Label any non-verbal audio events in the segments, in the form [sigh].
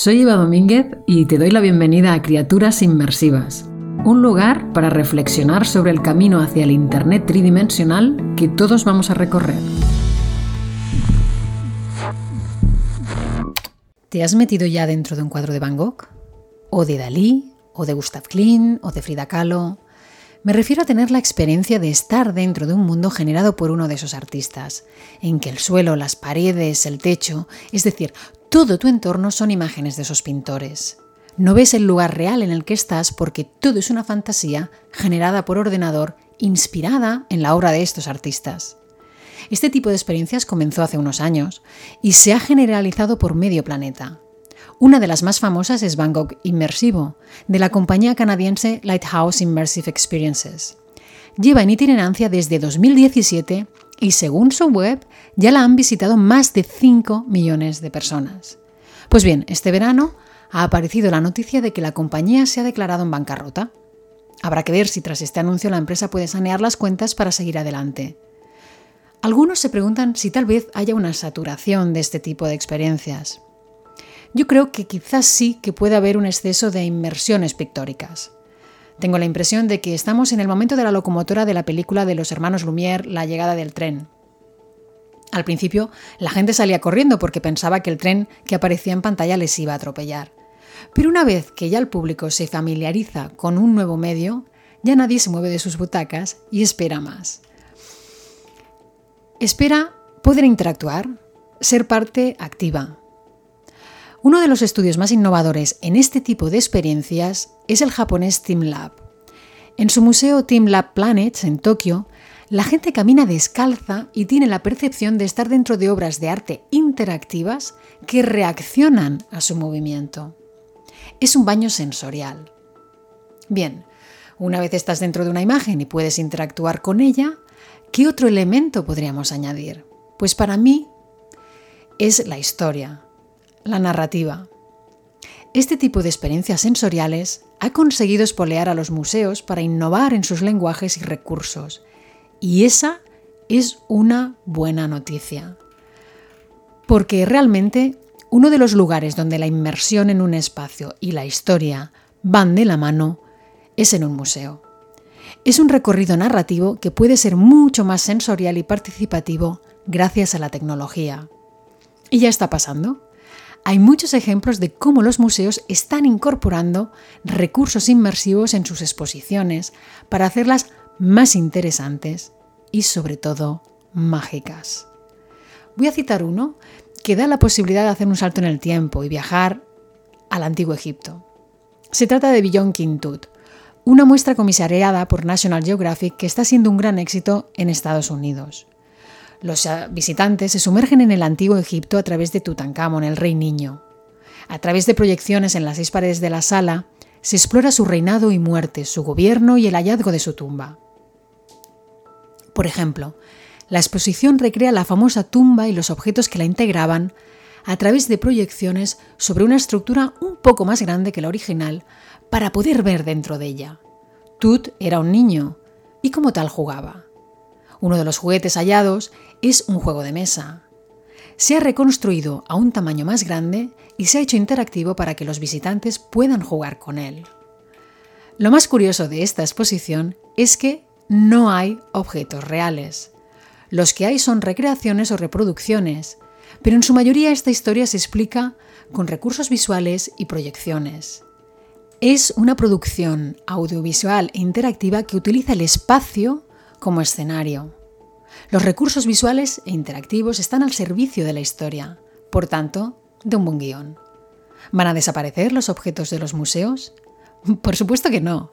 Soy Eva Domínguez y te doy la bienvenida a Criaturas Inmersivas, un lugar para reflexionar sobre el camino hacia el Internet tridimensional que todos vamos a recorrer. ¿Te has metido ya dentro de un cuadro de Van Gogh? ¿O de Dalí? ¿O de Gustav Klimt? ¿O de Frida Kahlo? Me refiero a tener la experiencia de estar dentro de un mundo generado por uno de esos artistas, en que el suelo, las paredes, el techo, es decir, todo tu entorno son imágenes de esos pintores. No ves el lugar real en el que estás porque todo es una fantasía generada por ordenador inspirada en la obra de estos artistas. Este tipo de experiencias comenzó hace unos años y se ha generalizado por medio planeta. Una de las más famosas es Gogh Inmersivo, de la compañía canadiense Lighthouse Immersive Experiences. Lleva en itinerancia desde 2017 y según su web ya la han visitado más de 5 millones de personas. Pues bien, este verano ha aparecido la noticia de que la compañía se ha declarado en bancarrota. Habrá que ver si tras este anuncio la empresa puede sanear las cuentas para seguir adelante. Algunos se preguntan si tal vez haya una saturación de este tipo de experiencias. Yo creo que quizás sí que puede haber un exceso de inmersiones pictóricas. Tengo la impresión de que estamos en el momento de la locomotora de la película de los hermanos Lumière, La llegada del tren. Al principio, la gente salía corriendo porque pensaba que el tren que aparecía en pantalla les iba a atropellar. Pero una vez que ya el público se familiariza con un nuevo medio, ya nadie se mueve de sus butacas y espera más. Espera poder interactuar, ser parte activa, uno de los estudios más innovadores en este tipo de experiencias es el japonés Team Lab. En su museo Team Lab Planets en Tokio, la gente camina descalza y tiene la percepción de estar dentro de obras de arte interactivas que reaccionan a su movimiento. Es un baño sensorial. Bien, una vez estás dentro de una imagen y puedes interactuar con ella, ¿qué otro elemento podríamos añadir? Pues para mí es la historia, la narrativa. Este tipo de experiencias sensoriales ha conseguido espolear a los museos para innovar en sus lenguajes y recursos. Y esa es una buena noticia. Porque realmente uno de los lugares donde la inmersión en un espacio y la historia van de la mano es en un museo. Es un recorrido narrativo que puede ser mucho más sensorial y participativo gracias a la tecnología. Y ya está pasando hay muchos ejemplos de cómo los museos están incorporando recursos inmersivos en sus exposiciones para hacerlas más interesantes y sobre todo mágicas. Voy a citar uno que da la posibilidad de hacer un salto en el tiempo y viajar al antiguo Egipto. Se trata de Beyond King Tut, una muestra comisariada por National Geographic que está siendo un gran éxito en Estados Unidos. Los visitantes se sumergen en el antiguo Egipto a través de Tutankamón, el rey niño. A través de proyecciones en las seis paredes de la sala, se explora su reinado y muerte, su gobierno y el hallazgo de su tumba. Por ejemplo, la exposición recrea la famosa tumba y los objetos que la integraban a través de proyecciones sobre una estructura un poco más grande que la original para poder ver dentro de ella. Tut era un niño y como tal jugaba. Uno de los juguetes hallados es un juego de mesa. Se ha reconstruido a un tamaño más grande y se ha hecho interactivo para que los visitantes puedan jugar con él. Lo más curioso de esta exposición es que no hay objetos reales. Los que hay son recreaciones o reproducciones, pero en su mayoría esta historia se explica con recursos visuales y proyecciones. Es una producción audiovisual e interactiva que utiliza el espacio como escenario. Los recursos visuales e interactivos están al servicio de la historia, por tanto, de un buen guion. ¿Van a desaparecer los objetos de los museos? [laughs] Por supuesto que no.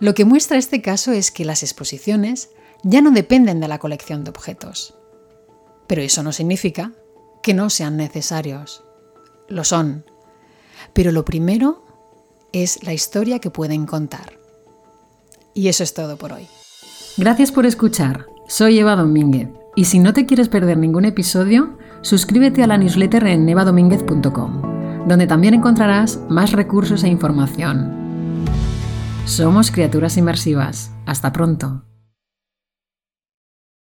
Lo que muestra este caso es que las exposiciones ya no dependen de la colección de objetos. Pero eso no significa que no sean necesarios. Lo son. Pero lo primero es la historia que pueden contar. Y eso es todo por hoy. Gracias por escuchar. Soy Eva Domínguez y si no te quieres perder ningún episodio, suscríbete a la newsletter en evadomínguez.com, donde también encontrarás más recursos e información. Somos criaturas inmersivas. Hasta pronto.